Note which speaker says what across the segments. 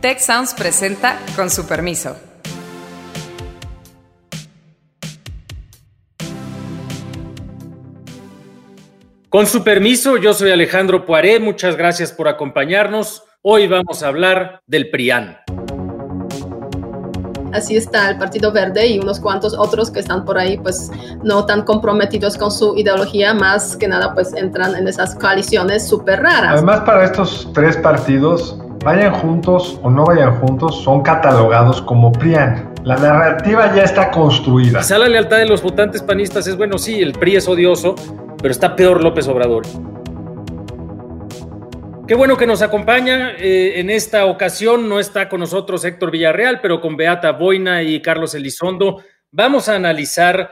Speaker 1: Tech Sounds presenta con su permiso.
Speaker 2: Con su permiso, yo soy Alejandro Poiré, muchas gracias por acompañarnos. Hoy vamos a hablar del PRIAN.
Speaker 3: Así está el Partido Verde y unos cuantos otros que están por ahí, pues no tan comprometidos con su ideología, más que nada, pues entran en esas coaliciones súper raras.
Speaker 4: Además, para estos tres partidos, vayan juntos o no vayan juntos, son catalogados como PRIAN. La narrativa ya está construida.
Speaker 2: Quizá la lealtad de los votantes panistas es bueno, sí, el PRI es odioso, pero está peor López Obrador. Qué bueno que nos acompaña. Eh, en esta ocasión no está con nosotros Héctor Villarreal, pero con Beata Boina y Carlos Elizondo vamos a analizar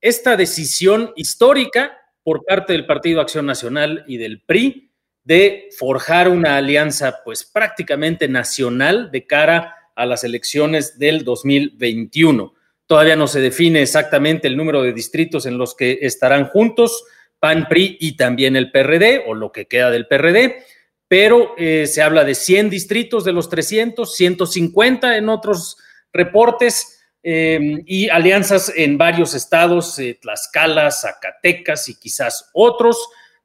Speaker 2: esta decisión histórica por parte del Partido Acción Nacional y del PRI de forjar una alianza pues prácticamente nacional de cara a las elecciones del 2021. Todavía no se define exactamente el número de distritos en los que estarán juntos PAN, PRI y también el PRD, o lo que queda del PRD, pero eh, se habla de 100 distritos de los 300, 150 en otros reportes eh, y alianzas en varios estados, eh, Tlaxcala, Zacatecas y quizás otros.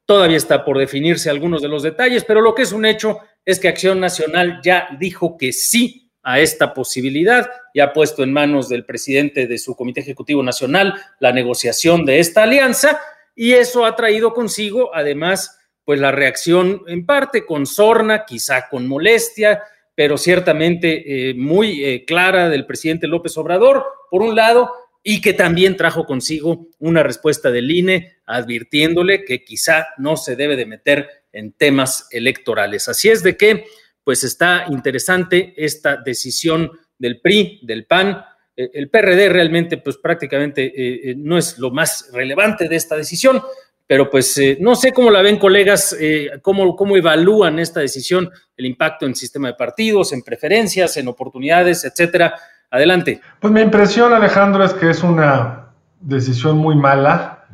Speaker 2: Todavía está por definirse algunos de los detalles, pero lo que es un hecho es que Acción Nacional ya dijo que sí a esta posibilidad y ha puesto en manos del presidente de su Comité Ejecutivo Nacional la negociación de esta alianza y eso ha traído consigo, además, pues la reacción en parte con sorna, quizá con molestia, pero ciertamente eh, muy eh, clara del presidente López Obrador, por un lado, y que también trajo consigo una respuesta del INE advirtiéndole que quizá no se debe de meter en temas electorales. Así es de que, pues está interesante esta decisión del PRI, del PAN, eh, el PRD realmente, pues prácticamente eh, eh, no es lo más relevante de esta decisión, pero pues no sé cómo la ven colegas, cómo, cómo evalúan esta decisión, el impacto en sistema de partidos, en preferencias, en oportunidades, etcétera. Adelante.
Speaker 4: Pues mi impresión, Alejandro, es que es una decisión muy mala,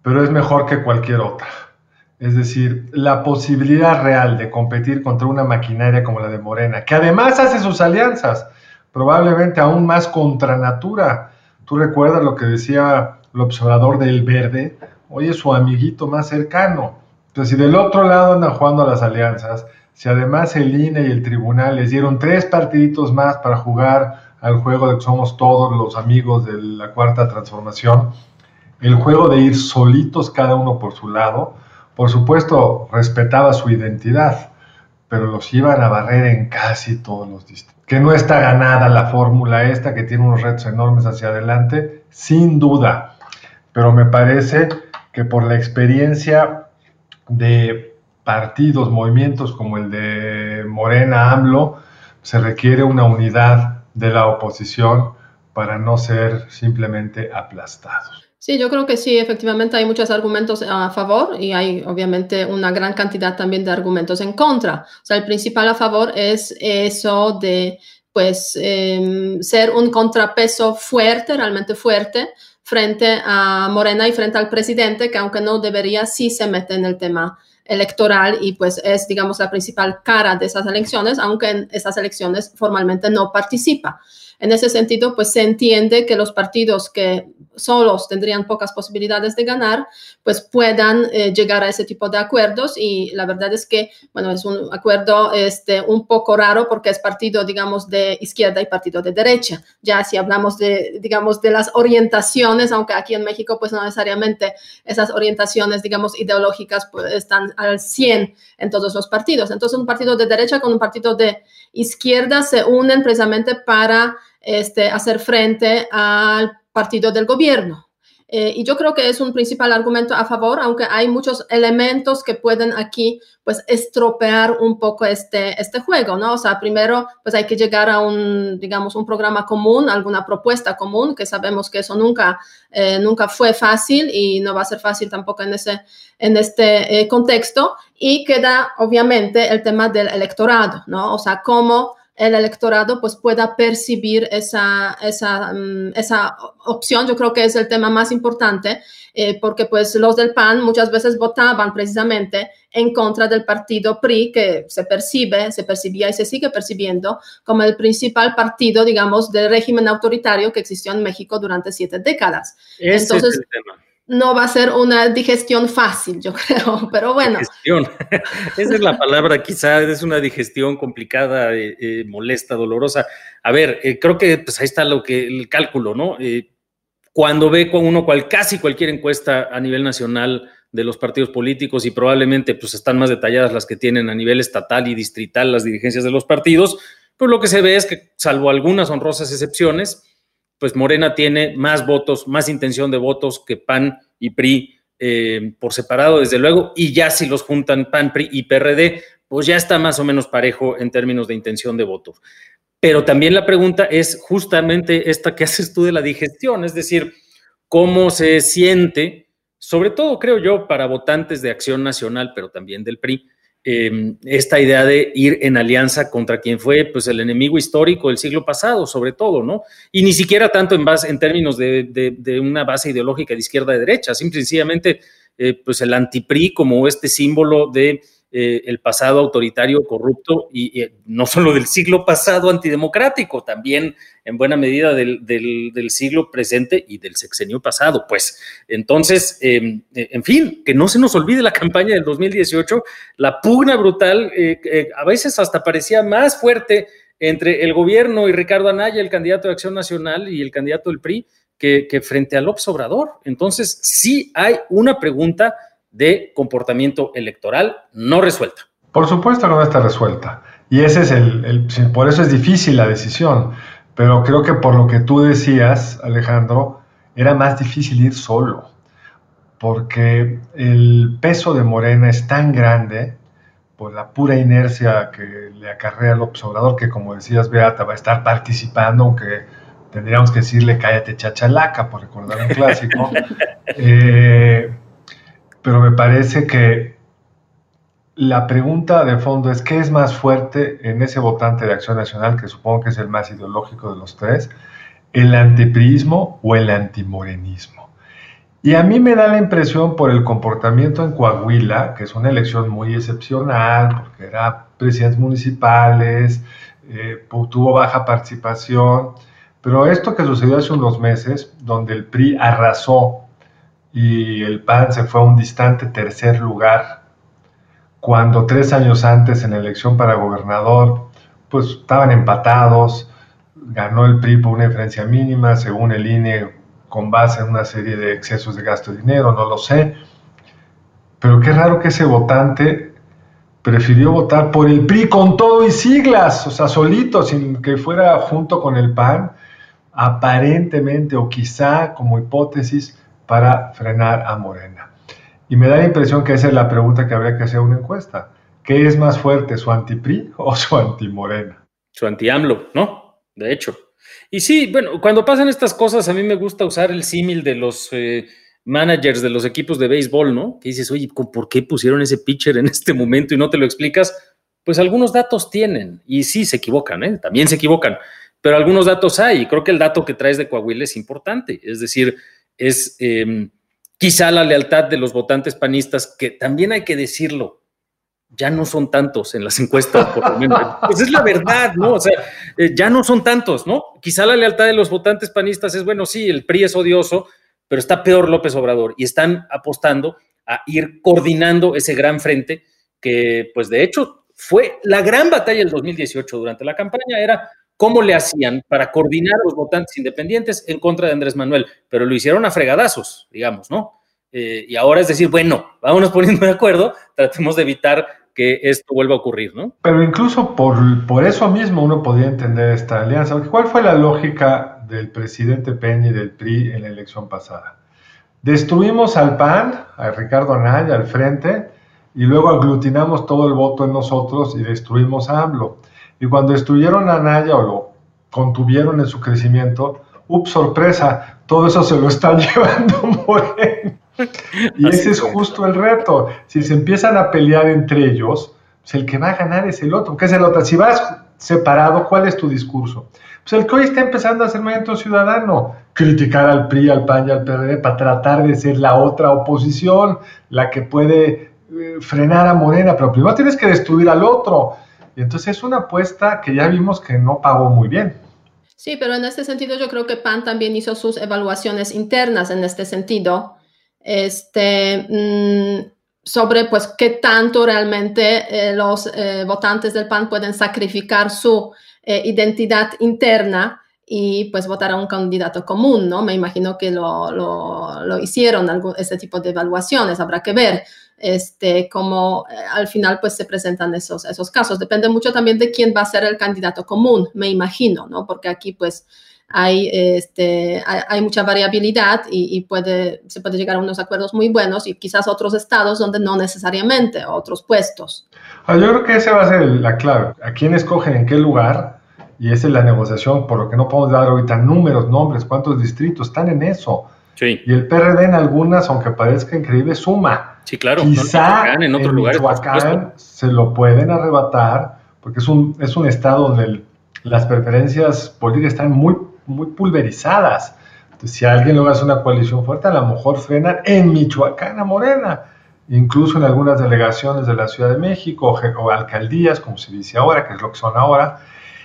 Speaker 4: pero es mejor que cualquier otra. Es decir, la posibilidad real de competir contra una maquinaria como la de Morena, que además hace sus alianzas probablemente aún más contra natura. Tú recuerdas lo que decía el observador del verde, hoy es su amiguito más cercano. Entonces, si del otro lado andan jugando a las alianzas, si además el INE y el tribunal les dieron tres partiditos más para jugar al juego de que somos todos los amigos de la cuarta transformación, el juego de ir solitos cada uno por su lado, por supuesto respetaba su identidad, pero los iban a barrer en casi todos los distritos. Que no está ganada la fórmula esta, que tiene unos retos enormes hacia adelante, sin duda. Pero me parece que por la experiencia de partidos, movimientos como el de Morena AMLO, se requiere una unidad de la oposición para no ser simplemente aplastados.
Speaker 3: Sí, yo creo que sí, efectivamente hay muchos argumentos a favor y hay obviamente una gran cantidad también de argumentos en contra. O sea, el principal a favor es eso de, pues, em, ser un contrapeso fuerte, realmente fuerte, frente a Morena y frente al presidente, que aunque no debería, sí se mete en el tema electoral y pues es, digamos, la principal cara de esas elecciones, aunque en esas elecciones formalmente no participa. En ese sentido, pues se entiende que los partidos que solos tendrían pocas posibilidades de ganar, pues puedan eh, llegar a ese tipo de acuerdos y la verdad es que, bueno, es un acuerdo este, un poco raro porque es partido, digamos, de izquierda y partido de derecha. Ya si hablamos de, digamos, de las orientaciones, aunque aquí en México, pues no necesariamente esas orientaciones, digamos, ideológicas pues, están al 100 en todos los partidos. Entonces, un partido de derecha con un partido de izquierda se unen precisamente para este, hacer frente al partido del gobierno. Eh, y yo creo que es un principal argumento a favor, aunque hay muchos elementos que pueden aquí, pues, estropear un poco este, este juego, ¿no? O sea, primero, pues hay que llegar a un, digamos, un programa común, alguna propuesta común, que sabemos que eso nunca, eh, nunca fue fácil y no va a ser fácil tampoco en, ese, en este eh, contexto. Y queda, obviamente, el tema del electorado, ¿no? O sea, cómo el electorado pues pueda percibir esa, esa, mm, esa opción. Yo creo que es el tema más importante eh, porque pues los del PAN muchas veces votaban precisamente en contra del partido PRI que se percibe, se percibía y se sigue percibiendo como el principal partido, digamos, del régimen autoritario que existió en México durante siete décadas. Entonces, no va a ser una digestión fácil, yo creo, pero bueno.
Speaker 2: Esa es la palabra, quizá es una digestión complicada, eh, eh, molesta, dolorosa. A ver, eh, creo que pues ahí está lo que el cálculo, ¿no? cuando ve con uno cual, casi cualquier encuesta a nivel nacional de los partidos políticos y probablemente pues están más detalladas las que tienen a nivel estatal y distrital las dirigencias de los partidos, pues lo que se ve es que salvo algunas honrosas excepciones, pues Morena tiene más votos, más intención de votos que PAN y PRI eh, por separado, desde luego, y ya si los juntan PAN, PRI y PRD, pues ya está más o menos parejo en términos de intención de votos. Pero también la pregunta es justamente esta que haces tú de la digestión, es decir, cómo se siente, sobre todo creo yo, para votantes de Acción Nacional, pero también del PRI, Em, esta idea de ir en alianza contra quien fue pues, el enemigo histórico del siglo pasado, sobre todo, ¿no? Y ni siquiera tanto en, base, en términos de, una base ideológica de izquierda a derecha, simplemente eh, pues el antipri como este símbolo de eh, el pasado autoritario, corrupto y, no solo del siglo pasado antidemocrático, también en buena medida del, siglo presente y del sexenio pasado. Pues entonces, em, eh, en fin, que no se nos olvide la campaña del 2018, la pugna brutal, eh, a veces hasta parecía más fuerte entre el gobierno y Ricardo Anaya, el candidato de Acción Nacional y el candidato del PRI, que, frente al observador. Entonces, sí hay una pregunta de comportamiento electoral no resuelta.
Speaker 4: Por supuesto que no está resuelta. Y ese es el, por eso es difícil la decisión. Pero creo que por lo que tú decías, Alejandro, era más difícil ir solo. Porque el peso de Morena es tan grande por la pura inercia que le acarrea al observador, que como decías, Beata, va a estar participando, aunque tendríamos que decirle cállate chachalaca, por recordar un clásico. eh, pero me parece que la pregunta de fondo es, ¿qué es más fuerte en ese votante de Acción Nacional, que supongo que es el más ideológico de los tres, el antiprismo o el antimorenismo? Y a mí me da la impresión por el comportamiento en Coahuila, que es una elección muy excepcional, porque era presidentes municipales, eh, tuvo baja participación, pero esto que sucedió hace unos meses, donde el PRI arrasó y el PAN se fue a un distante tercer lugar, cuando tres años antes en elección para gobernador, pues estaban empatados, ganó el PRI por una diferencia mínima, según el INE, con base en una serie de excesos de gasto de dinero, no lo sé, pero qué raro que ese votante prefirió votar por el PRI con todo y siglas, o sea, solito, sin que fuera junto con el PAN, aparentemente o quizá como hipótesis, para frenar a Morena. Y me da la impresión que esa es la pregunta que habría que hacer una encuesta. ¿Qué es más fuerte, su anti-PRI o su anti-Morena?
Speaker 2: Su anti-AMLO, ¿no? De hecho. Y sí, bueno, cuando pasan estas cosas, a mí me gusta usar el símil de los eh, managers de los equipos de béisbol, ¿no? Que dices, oye, ¿por qué pusieron ese pitcher en este momento y no te lo explicas? Pues algunos datos tienen, y sí se equivocan, ¿eh? También se equivocan, pero algunos datos hay, y creo que el dato que traes de Coahuila es importante, es decir, es em, quizá la lealtad de los votantes panistas, que también hay que decirlo, ya no son tantos en las encuestas, por lo menos. Pues es la verdad, ¿no? O sea, eh, ya no son tantos, ¿no? Quizá la lealtad de los votantes panistas es, bueno, sí, el PRI es odioso, pero está peor López Obrador y están apostando a ir coordinando ese gran frente que, pues de hecho, fue la gran batalla del 2018 durante la campaña, era cómo le hacían para coordinar los votantes independientes en contra de Andrés Manuel, pero lo hicieron a fregadazos, digamos, ¿no? Eh, y ahora es decir, bueno, vámonos poniendo de acuerdo, tratemos de evitar que esto vuelva a ocurrir, ¿no?
Speaker 4: Pero incluso por, por eso mismo uno podía entender esta alianza. ¿Cuál fue la lógica del presidente Peña y del PRI en la elección pasada? Destruimos al PAN, a Ricardo Anaya, al frente, y luego aglutinamos todo el voto en nosotros y destruimos a AMLO. Y cuando destruyeron a Naya o lo contuvieron en su crecimiento, ¡ups, sorpresa! Todo eso se lo está llevando Moreno. Y ese es justo el reto. Si se empiezan a pelear entre ellos, pues el que va a ganar es el otro. ¿Qué es el otro? Si vas, separado, ¿cuál es tu discurso? Pues el que hoy está empezando a ser movimiento ciudadano, criticar al PRI, al PAN y al PRD para tratar de ser la otra oposición, la que puede eh, frenar a Morena, pero primero tienes que destruir al otro. Y entonces es una apuesta que ya vimos que no pagó muy bien.
Speaker 3: Sí, pero en este sentido yo creo que PAN también hizo sus evaluaciones internas en este sentido. Este, mm, sobre pues qué tanto realmente eh, los eh, votantes del PAN pueden sacrificar su eh, identidad interna y pues votar a un candidato común, ¿no? Me imagino que lo, lo, lo hicieron, algún, ese tipo de evaluaciones, habrá que ver este, cómo al final pues se presentan esos, esos casos. Depende mucho también de quién va a ser el candidato común, me imagino, ¿no? Porque aquí pues hay, este, hay, mucha variabilidad y, puede, se puede llegar a unos acuerdos muy buenos y quizás otros estados donde no necesariamente, otros puestos.
Speaker 4: Ah, yo creo que esa va a ser la clave. ¿A quién escogen en qué lugar? Y esa es la negociación, por lo que no podemos dar ahorita números, nombres, cuántos distritos están en eso. Sí. Y el PRD en algunas, aunque parezca increíble, suma.
Speaker 2: Sí, claro.
Speaker 4: Quizá en, otros lugares, Michoacán se lo pueden arrebatar, porque es un, es un estado donde las preferencias políticas están muy muy pulverizadas. Entonces, si alguien logra hacer una coalición fuerte, a lo mejor frenan en Michoacán a Morena, incluso en algunas delegaciones de la Ciudad de México o, alcaldías, como se dice ahora, que es lo que son ahora.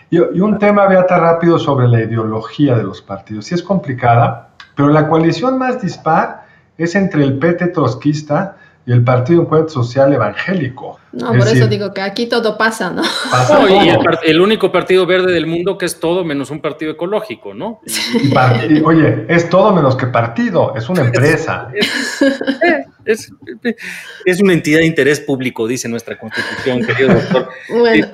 Speaker 4: Y, y un tema, Beata, rápido sobre la ideología de los partidos. Sí es complicada, pero la coalición más dispar es entre el PT trotskista y el Partido Encuentro Social Evangélico.
Speaker 3: No, por eso digo que aquí todo pasa, ¿no?
Speaker 2: el, único partido verde del mundo que es todo menos un partido ecológico, ¿no?
Speaker 4: oye, es todo menos que partido, es una empresa.
Speaker 2: Es, es, una entidad de interés público, dice nuestra constitución, querido doctor.
Speaker 3: Bueno.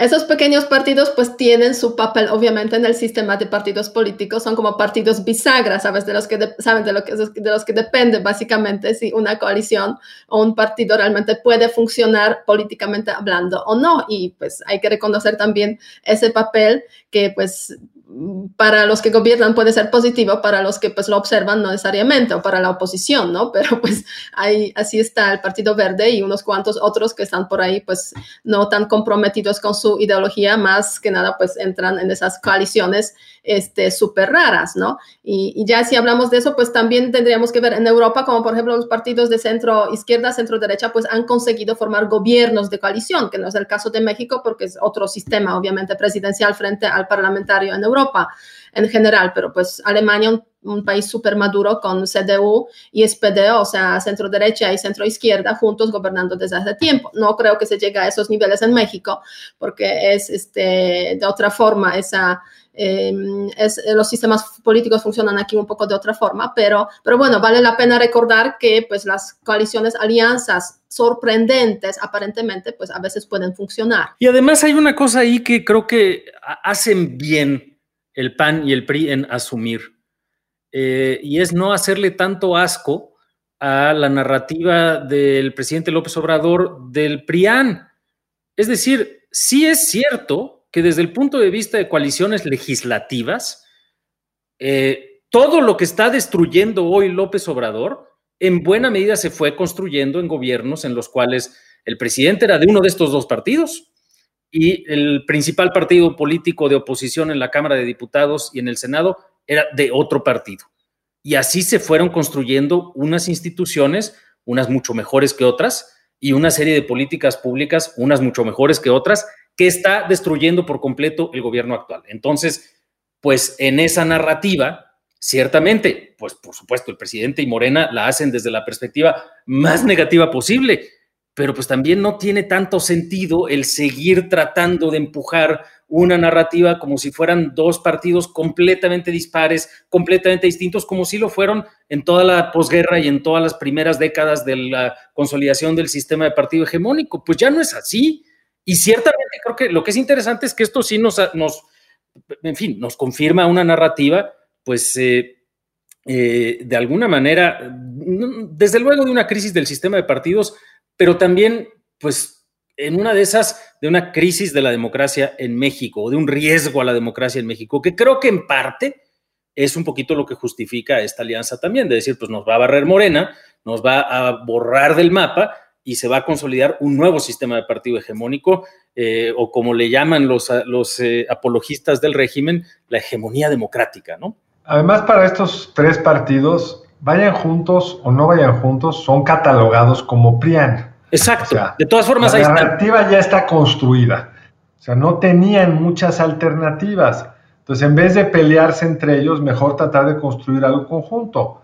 Speaker 3: Esos pequeños partidos pues tienen su papel obviamente en el sistema de partidos políticos, son como partidos bisagras, ¿sabes? De los que, saben de, lo que, de los que depende básicamente si una coalición o un partido realmente puede funcionar políticamente hablando o no. Y pues hay que reconocer también ese papel que pues para los que gobiernan puede ser positivo, para los que pues lo observan no necesariamente, o para la oposición, ¿no? Pero pues ahí, así está el Partido Verde y unos cuantos otros que están por ahí pues no tan comprometidos con su ideología, más que nada pues entran en esas coaliciones este, súper raras, ¿no? Y, y, ya si hablamos de eso, pues también tendríamos que ver en Europa, como por ejemplo los partidos de centro izquierda, centro derecha, pues han conseguido formar gobiernos de coalición, que no es el caso de México porque es otro sistema obviamente presidencial frente al parlamentario en Europa en general, pero pues Alemania, un, país súper maduro con CDU y SPD, o sea, centro derecha y centro izquierda, juntos gobernando desde hace tiempo. No creo que se llegue a esos niveles en México, porque es este, de otra forma esa... Em, es, los sistemas políticos funcionan aquí un poco de otra forma, pero, pero bueno, vale la pena recordar que pues las coaliciones, alianzas sorprendentes aparentemente pues a veces pueden funcionar.
Speaker 2: Y además hay una cosa ahí que creo que hacen bien el PAN y el PRI en asumir. Eh, y es no hacerle tanto asco a la narrativa del presidente López Obrador del PRIAN. Es decir, sí es cierto que desde el punto de vista de coaliciones legislativas, eh, todo lo que está destruyendo hoy López Obrador, en buena medida se fue construyendo en gobiernos en los cuales el presidente era de uno de estos dos partidos y el principal partido político de oposición en la Cámara de Diputados y en el Senado era de otro partido. Y así se fueron construyendo unas instituciones, unas mucho mejores que otras, y una serie de políticas públicas, unas mucho mejores que otras, que está destruyendo por completo el gobierno actual. Entonces, pues en esa narrativa, ciertamente, pues por supuesto, el presidente y Morena la hacen desde la perspectiva más negativa posible pero pues también no tiene tanto sentido el seguir tratando de empujar una narrativa como si fueran dos partidos completamente dispares, completamente distintos, como si lo fueron en toda la posguerra y en todas las primeras décadas de la consolidación del sistema de partido hegemónico. Pues ya no es así. Y ciertamente creo que lo que es interesante es que esto sí nos, en fin, nos confirma una narrativa, pues eh, eh, de alguna manera, desde luego de una crisis del sistema de partidos, pero también, pues, en una de esas, de una crisis de la democracia en México, de un riesgo a la democracia en México, que creo que en parte es un poquito lo que justifica esta alianza también, de decir, pues nos va a barrer Morena, nos va a borrar del mapa y se va a consolidar un nuevo sistema de partido hegemónico, eh, o como le llaman los, los eh, apologistas del régimen, la hegemonía democrática, ¿no?
Speaker 4: Además, para estos tres partidos, vayan juntos o no vayan juntos, son catalogados como PRIAN.
Speaker 2: Exacto. de todas formas,
Speaker 4: la narrativa ya está construida. O sea, no tenían muchas alternativas. Entonces, en vez de pelearse entre ellos, mejor tratar de construir algo conjunto.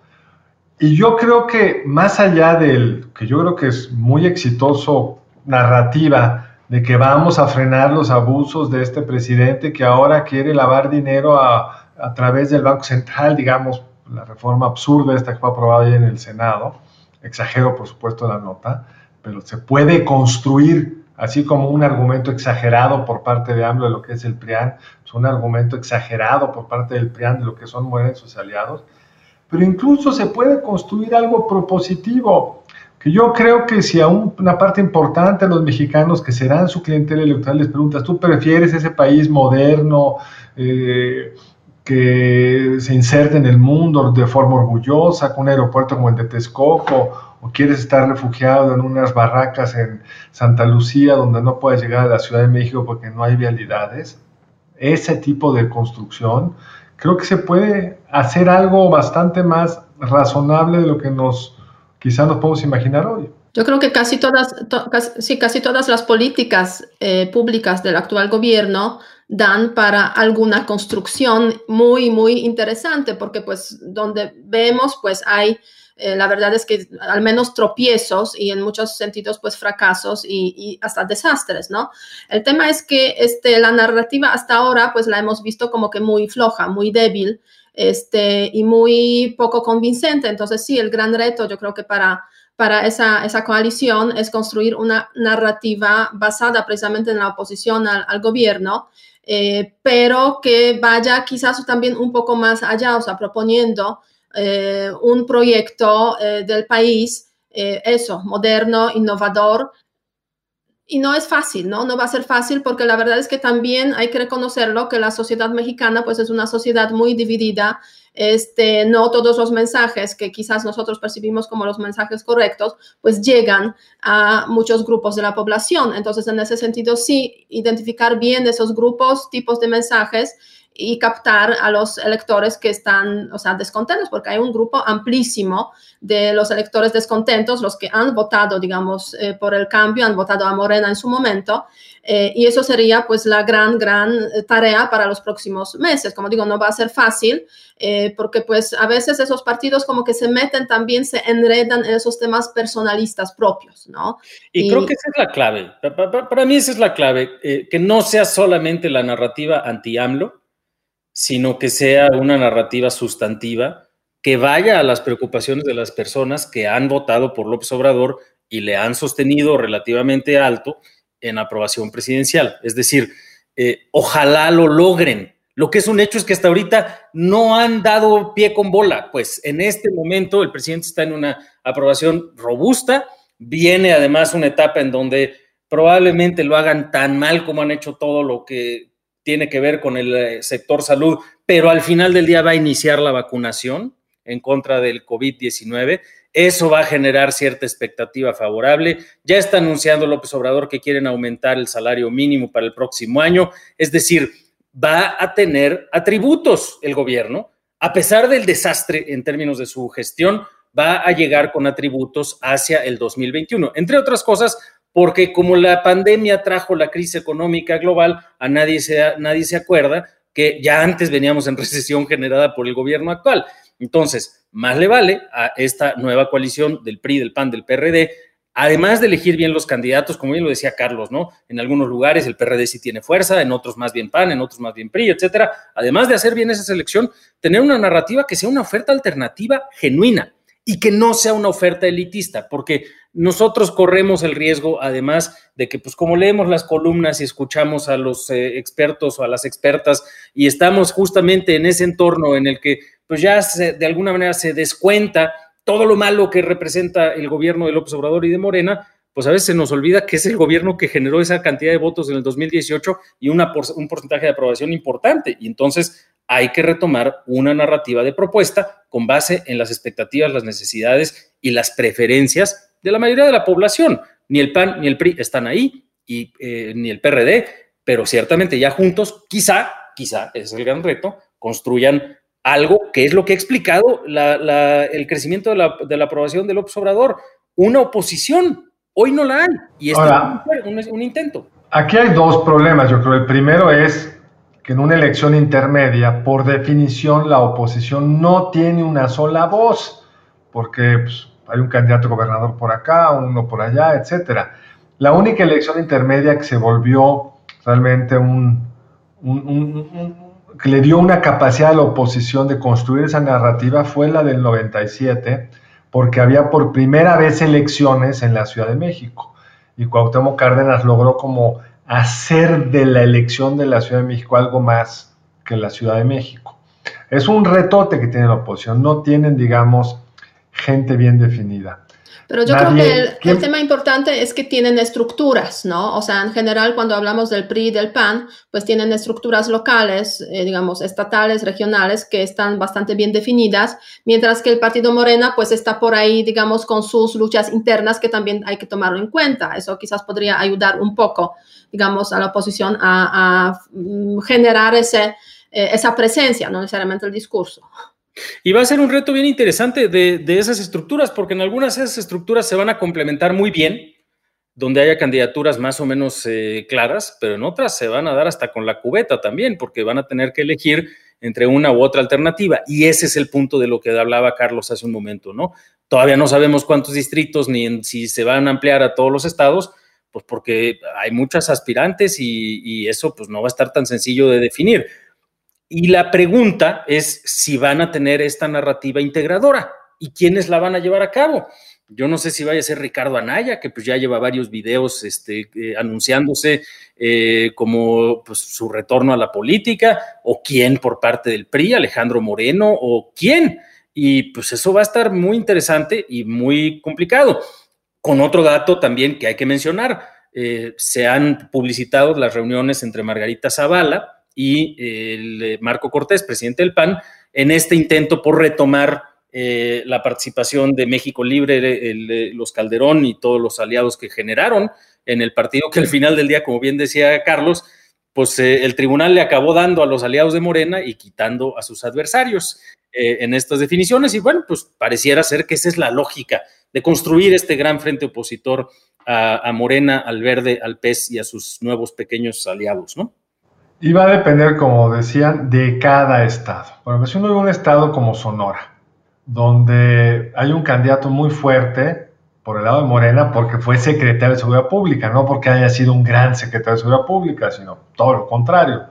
Speaker 4: Y yo creo que más allá del, que yo creo que es muy exitoso narrativa de que vamos a frenar los abusos de este presidente que ahora quiere lavar dinero a, a través del Banco Central, digamos, la reforma absurda esta que fue aprobada ahí en el Senado, exagero por supuesto la nota, pero se puede construir así como un argumento exagerado por parte de AMLO de lo que es el PRIAN, es un argumento exagerado por parte del PRIAN de lo que son Morena y sus aliados, pero incluso se puede construir algo propositivo, que yo creo que si a una parte importante de los mexicanos que serán su clientela electoral les preguntas, ¿tú prefieres ese país moderno, eh, que se inserte en el mundo de forma orgullosa, con un aeropuerto como el de Texcoco, o quieres estar refugiado en unas barracas en Santa Lucía donde no puedes llegar a la Ciudad de México porque no hay vialidades, ese tipo de construcción, creo que se puede hacer algo bastante más razonable de lo que nos quizás nos podemos imaginar hoy.
Speaker 3: Yo creo que casi todas, casi, casi todas las políticas eh, públicas del actual gobierno dan para alguna construcción muy, muy interesante, porque pues donde vemos, pues hay, eh, la verdad es que al menos tropiezos y en muchos sentidos pues fracasos y, hasta desastres, ¿no? El tema es que este, la narrativa hasta ahora pues la hemos visto como que muy floja, muy débil este, y muy poco convincente. Entonces sí, el gran reto yo creo que para para esa, esa, coalición es construir una narrativa basada precisamente en la oposición al, gobierno, eh, pero que vaya quizás también un poco más allá, o sea, proponiendo eh, un proyecto eh, del país, eso, moderno, innovador, y no es fácil, ¿no? No va a ser fácil porque la verdad es que también hay que reconocerlo que la sociedad mexicana pues es una sociedad muy dividida. Este, no todos los mensajes que quizás nosotros percibimos como los mensajes correctos, pues llegan a muchos grupos de la población. Entonces, en ese sentido, sí, identificar bien esos grupos, tipos de mensajes y captar a los electores que están, o sea, descontentos, porque hay un grupo amplísimo de los electores descontentos, los que han votado, digamos, eh, por el cambio, han votado a Morena en su momento, eh, y eso sería pues la gran, gran eh, tarea para los próximos meses. Como digo, no va a ser fácil, porque pues a veces esos partidos como que se meten también, se enredan en esos temas personalistas propios, ¿no?
Speaker 2: Y, creo que esa es la clave, para, para mí esa es la clave, que no sea solamente la narrativa anti-AMLO, sino que sea una narrativa sustantiva que vaya a las preocupaciones de las personas que han votado por López Obrador y le han sostenido relativamente alto en aprobación presidencial. Es decir, eh, ojalá lo logren. Lo que es un hecho es que hasta ahorita no han dado pie con bola. Pues en este momento el presidente está en una aprobación robusta. Viene además una etapa en donde probablemente lo hagan tan mal como han hecho todo lo que tiene que ver con el eh, sector salud, pero al final del día va a iniciar la vacunación en contra del COVID-19. Eso va a generar cierta expectativa favorable. Ya está anunciando López Obrador que quieren aumentar el salario mínimo para el próximo año. Es decir, va a tener atributos el gobierno. A pesar del desastre en términos de su gestión, va a llegar con atributos hacia el 2021. Entre otras cosas, porque como la pandemia trajo la crisis económica global, a nadie se, nadie se acuerda que ya antes veníamos en recesión generada por el gobierno actual. Entonces, más le vale a esta nueva coalición del PRI, del PAN, del PRD, además de elegir bien los candidatos, como bien lo decía Carlos, ¿no? En algunos lugares el PRD sí tiene fuerza, en otros más bien PAN, en otros más bien PRI, etcétera. Además de hacer bien esa selección, tener una narrativa que sea una oferta alternativa genuina y que no sea una oferta elitista, porque nosotros corremos el riesgo, además de que, pues como leemos las columnas y escuchamos a los eh, expertos o a las expertas y estamos justamente en ese entorno en el que, pues ya de alguna manera se descuenta todo lo malo que representa el gobierno de López Obrador y de Morena, pues a veces se nos olvida que es el gobierno que generó esa cantidad de votos en el 2018 y una un porcentaje de aprobación importante. Y entonces hay que retomar una narrativa de propuesta con base en las expectativas, las necesidades y las preferencias de la mayoría de la población. Ni el PAN ni el PRI están ahí, y eh, ni el PRD, pero ciertamente ya juntos, quizá, quizá, ese es el gran reto, construyan algo que es lo que ha explicado el crecimiento de la, aprobación del Obrador, una oposición. Hoy no la hay, y es un, un intento.
Speaker 4: Aquí hay dos problemas, yo creo. El primero es que en una elección intermedia, por definición, la oposición no tiene una sola voz, porque pues, hay un candidato gobernador por acá, uno por allá, etcétera. La única elección intermedia que se volvió realmente un, que le dio una capacidad a la oposición de construir esa narrativa fue la del 97, porque había por primera vez elecciones en la Ciudad de México. Y Cuauhtémoc Cárdenas logró como hacer de la elección de la Ciudad de México algo más que la Ciudad de México. Es un retote que tiene la oposición, no tienen, digamos, gente bien definida.
Speaker 3: Pero yo creo que el, tema importante es que tienen estructuras, ¿no? O sea, en general, cuando hablamos del PRI y del PAN, pues tienen estructuras locales, eh, digamos, estatales, regionales, que están bastante bien definidas, mientras que el Partido Morena, pues está por ahí, digamos, con sus luchas internas que también hay que tomarlo en cuenta. Eso quizás podría ayudar un poco, digamos, a la oposición a, mm, generar ese, eh, esa presencia, no necesariamente el discurso.
Speaker 2: Y va a ser un reto bien interesante de, esas estructuras, porque en algunas de esas estructuras se van a complementar muy bien, donde haya candidaturas más o menos eh, claras, pero en otras se van a dar hasta con la cubeta también, porque van a tener que elegir entre una u otra alternativa. Y ese es el punto de lo que hablaba Carlos hace un momento, ¿no? Todavía no sabemos cuántos distritos ni si se van a ampliar a todos los estados, pues porque hay muchas aspirantes y, y eso pues no va a estar tan sencillo de definir y la pregunta es si van a tener esta narrativa integradora y quiénes la van a llevar a cabo. Yo no sé si vaya a ser Ricardo Anaya, que pues ya lleva varios videos este, eh, anunciándose eh, como pues, su retorno a la política, o quién por parte del PRI, Alejandro Moreno, o quién. Y pues eso va a estar muy interesante y muy complicado. Con otro dato también que hay que mencionar, eh, se han publicitado las reuniones entre Margarita Zavala, y el eh, Marco Cortés, presidente del PAN, en este intento por retomar eh, la participación de México Libre, los Calderón y todos los aliados que generaron en el partido, que al final del día, como bien decía Carlos, pues eh, el tribunal le acabó dando a los aliados de Morena y quitando a sus adversarios en estas definiciones. Y bueno, pues pareciera ser que esa es la lógica de construir este gran frente opositor a, a Morena, al Verde, al PES y a sus nuevos pequeños aliados, ¿no?
Speaker 4: Y va a depender, como decían, de cada estado. Por ejemplo, si uno ve un estado como Sonora, donde hay un candidato muy fuerte por el lado de Morena porque fue secretario de Seguridad Pública, no porque haya sido un gran secretario de Seguridad Pública, sino todo lo contrario.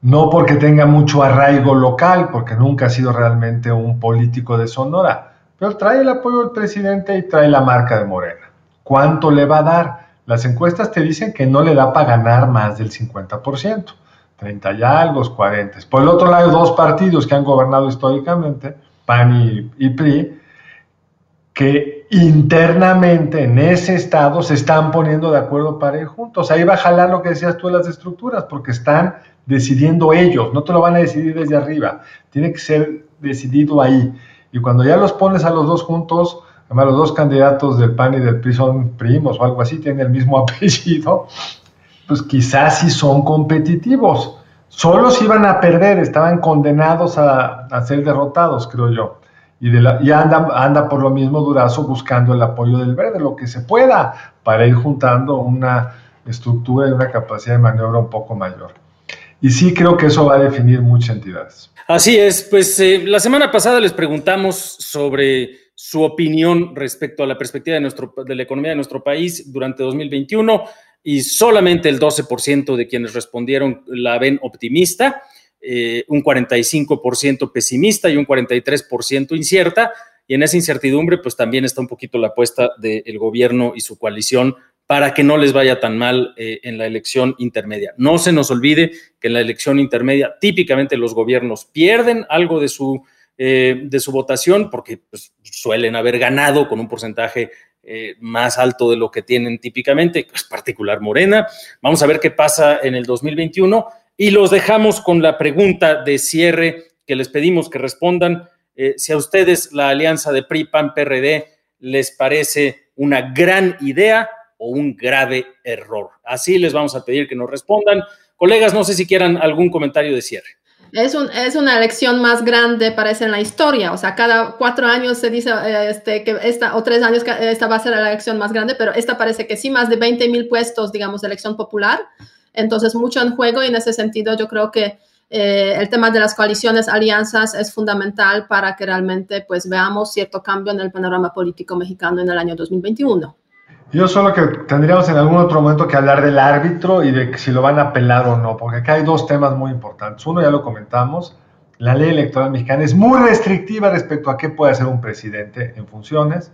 Speaker 4: No porque tenga mucho arraigo local, porque nunca ha sido realmente un político de Sonora, pero trae el apoyo del presidente y trae la marca de Morena. ¿Cuánto le va a dar? Las encuestas te dicen que no le da para ganar más del 50%, 30 y algo, 40. Por el otro lado, dos partidos que han gobernado históricamente, PAN y, PRI, que internamente en ese estado se están poniendo de acuerdo para ir juntos. Ahí va a jalar lo que decías tú de las estructuras, porque están decidiendo ellos, no te lo van a decidir desde arriba, tiene que ser decidido ahí. Y cuando ya los pones a los dos juntos, además los dos candidatos del PAN y del PRI son primos o algo así, tienen el mismo apellido, pues quizás sí son competitivos. Solos iban a perder, estaban condenados a, ser derrotados, creo yo. Y, de anda, anda por lo mismo Durazo buscando el apoyo del verde, lo que se pueda, para ir juntando una estructura y una capacidad de maniobra un poco mayor. Y sí creo que eso va a definir muchas entidades.
Speaker 2: Así es, pues eh, la semana pasada les preguntamos sobre su opinión respecto a la perspectiva de, nuestro, de la economía de nuestro país durante 2021 y solamente el 12% de quienes respondieron la ven optimista, eh, un 45% pesimista y un 43% incierta. Y en esa incertidumbre, pues también está un poquito la apuesta del gobierno y su coalición para que no les vaya tan mal eh, en la elección intermedia. No se nos olvide que en la elección intermedia típicamente los gobiernos pierden algo de su eh, de su votación, porque pues, suelen haber ganado con un porcentaje eh, más alto de lo que tienen típicamente, es particular Morena. Vamos a ver qué pasa en el 2021 y los dejamos con la pregunta de cierre que les pedimos que respondan. Eh, si a ustedes la alianza de PRI, PAN, PRD les parece una gran idea o un grave error. Así les vamos a pedir que nos respondan. Colegas, no sé si quieran algún comentario de cierre.
Speaker 3: Es, un, es, una elección más grande, parece, en la historia. O sea, cada cuatro años se dice eh, este, que esta, o tres años que esta va a ser la elección más grande, pero esta parece que sí, más de 20 mil puestos, digamos, de elección popular. Entonces, mucho en juego y en ese sentido yo creo que eh, el tema de las coaliciones, alianzas es fundamental para que realmente pues veamos cierto cambio en el panorama político mexicano en el año 2021.
Speaker 4: Yo solo que tendríamos en algún otro momento que hablar del árbitro y de si lo van a apelar o no, porque acá hay dos temas muy importantes. Uno ya lo comentamos, la ley electoral mexicana es muy restrictiva respecto a qué puede hacer un presidente en funciones,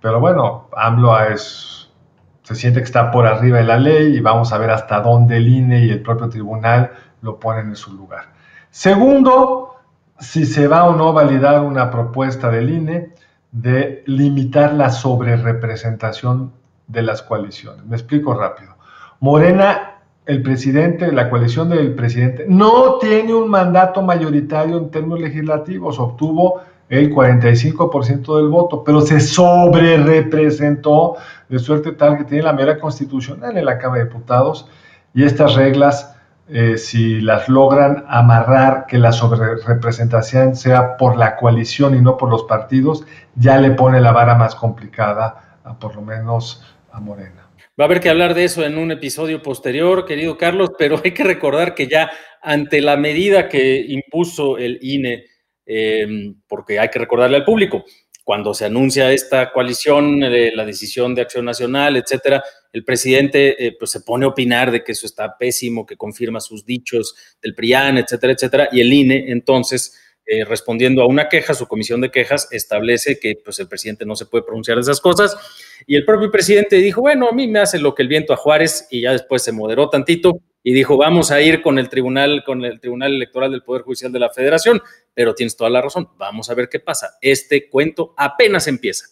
Speaker 4: pero bueno, AMLO es, se siente que está por arriba de la ley y vamos a ver hasta dónde el INE y el propio tribunal lo ponen en su lugar. Segundo, si se va o no a validar una propuesta del INE de limitar la sobrerepresentación de las coaliciones. Me explico rápido. Morena, el presidente, la coalición del presidente, no tiene un mandato mayoritario en términos legislativos, obtuvo el 45% del voto, pero se sobrerepresentó de suerte tal que tiene la mera constitucional en la Cámara de Diputados y estas reglas eh, si las logran amarrar que la sobrerepresentación sea por la coalición y no por los partidos, ya le pone la vara más complicada, a, por lo menos a Morena.
Speaker 2: Va a haber que hablar de eso en un episodio posterior, querido Carlos, pero hay que recordar que ya ante la medida que impuso el INE, eh, porque hay que recordarle al público, cuando se anuncia esta coalición, eh, la decisión de acción nacional, etcétera, el presidente eh, pues se pone a opinar de que eso está pésimo, que confirma sus dichos del PRIAN, etcétera, etcétera, y el INE entonces, eh, respondiendo a una queja, su comisión de quejas establece que pues el presidente no se puede pronunciar de esas cosas, y el propio presidente dijo, bueno, a mí me hace lo que el viento a Juárez, y ya después se moderó tantito, y dijo, vamos a ir con el tribunal, con el Tribunal Electoral del Poder Judicial de la Federación, pero tienes toda la razón, vamos a ver qué pasa. Este cuento apenas empieza.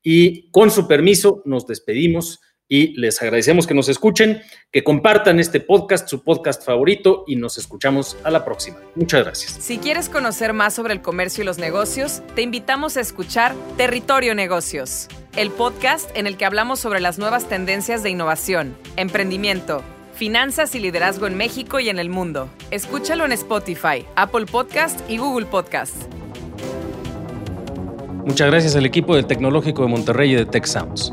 Speaker 2: Y con su permiso, nos despedimos y les agradecemos que nos escuchen, que compartan este podcast, su podcast favorito, y nos escuchamos a la próxima. Muchas gracias.
Speaker 1: Si quieres conocer más sobre el comercio y los negocios, te invitamos a escuchar Territorio Negocios, el podcast en el que hablamos sobre las nuevas tendencias de innovación, emprendimiento Finanzas y Liderazgo en México y en el mundo. Escúchalo en Spotify, Apple Podcast y Google Podcast.
Speaker 2: Muchas gracias al equipo del Tecnológico de Monterrey y de Tech Sounds.